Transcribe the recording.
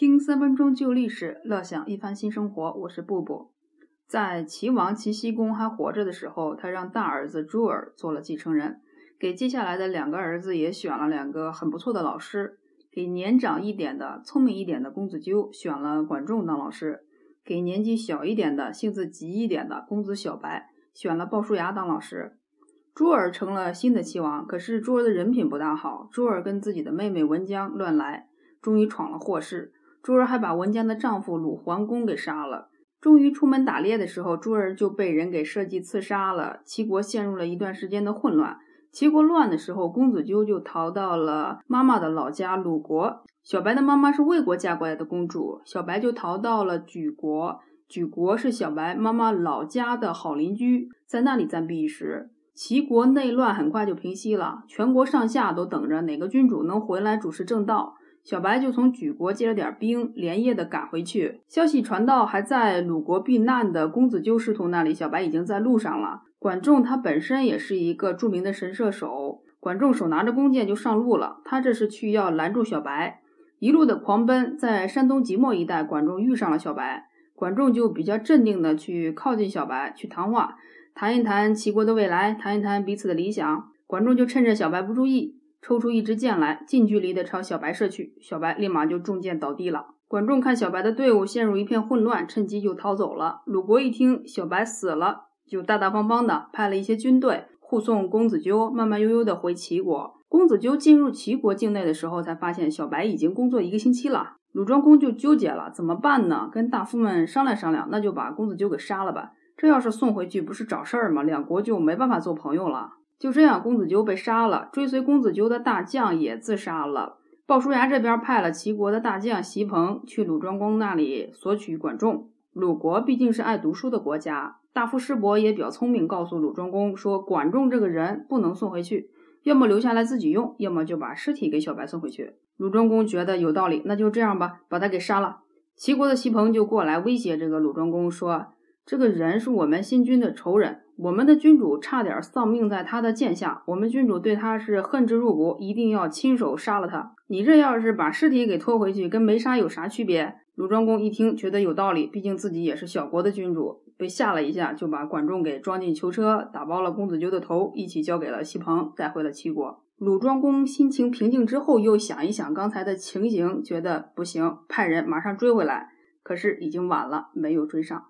听三分钟旧历史，乐享一番新生活。我是布布。在齐王齐僖公还活着的时候，他让大儿子朱尔做了继承人，给接下来的两个儿子也选了两个很不错的老师。给年长一点的、聪明一点的公子纠选了管仲当老师，给年纪小一点的、性子急一点的公子小白选了鲍叔牙当老师。朱尔成了新的齐王，可是朱儿的人品不大好。朱尔跟自己的妹妹文姜乱来，终于闯了祸事。朱儿还把文姜的丈夫鲁桓公给杀了。终于出门打猎的时候，朱儿就被人给设计刺杀了。齐国陷入了一段时间的混乱。齐国乱的时候，公子纠就逃到了妈妈的老家鲁国。小白的妈妈是魏国嫁过来的公主，小白就逃到了莒国。莒国是小白妈妈老家的好邻居，在那里暂避一时。齐国内乱很快就平息了，全国上下都等着哪个君主能回来主持正道。小白就从莒国借了点兵，连夜的赶回去。消息传到还在鲁国避难的公子纠师徒那里，小白已经在路上了。管仲他本身也是一个著名的神射手，管仲手拿着弓箭就上路了。他这是去要拦住小白，一路的狂奔，在山东即墨一带，管仲遇上了小白，管仲就比较镇定的去靠近小白去谈话，谈一谈齐国的未来，谈一谈彼此的理想。管仲就趁着小白不注意。抽出一支箭来，近距离的朝小白射去，小白立马就中箭倒地了。管仲看小白的队伍陷入一片混乱，趁机就逃走了。鲁国一听小白死了，就大大方方的派了一些军队护送公子纠慢慢悠悠的回齐国。公子纠进入齐国境内的时候，才发现小白已经工作一个星期了。鲁庄公就纠结了，怎么办呢？跟大夫们商量商量，那就把公子纠给杀了吧。这要是送回去，不是找事儿吗？两国就没办法做朋友了。就这样，公子纠被杀了，追随公子纠的大将也自杀了。鲍叔牙这边派了齐国的大将席鹏去鲁庄公那里索取管仲。鲁国毕竟是爱读书的国家，大夫师伯也比较聪明，告诉鲁庄公说，管仲这个人不能送回去，要么留下来自己用，要么就把尸体给小白送回去。鲁庄公觉得有道理，那就这样吧，把他给杀了。齐国的席鹏就过来威胁这个鲁庄公说，这个人是我们新君的仇人。我们的君主差点丧命在他的剑下，我们君主对他是恨之入骨，一定要亲手杀了他。你这要是把尸体给拖回去，跟没杀有啥区别？鲁庄公一听，觉得有道理，毕竟自己也是小国的君主，被吓了一下，就把管仲给装进囚车，打包了公子纠的头，一起交给了西鹏，带回了齐国。鲁庄公心情平静之后，又想一想刚才的情形，觉得不行，派人马上追回来。可是已经晚了，没有追上。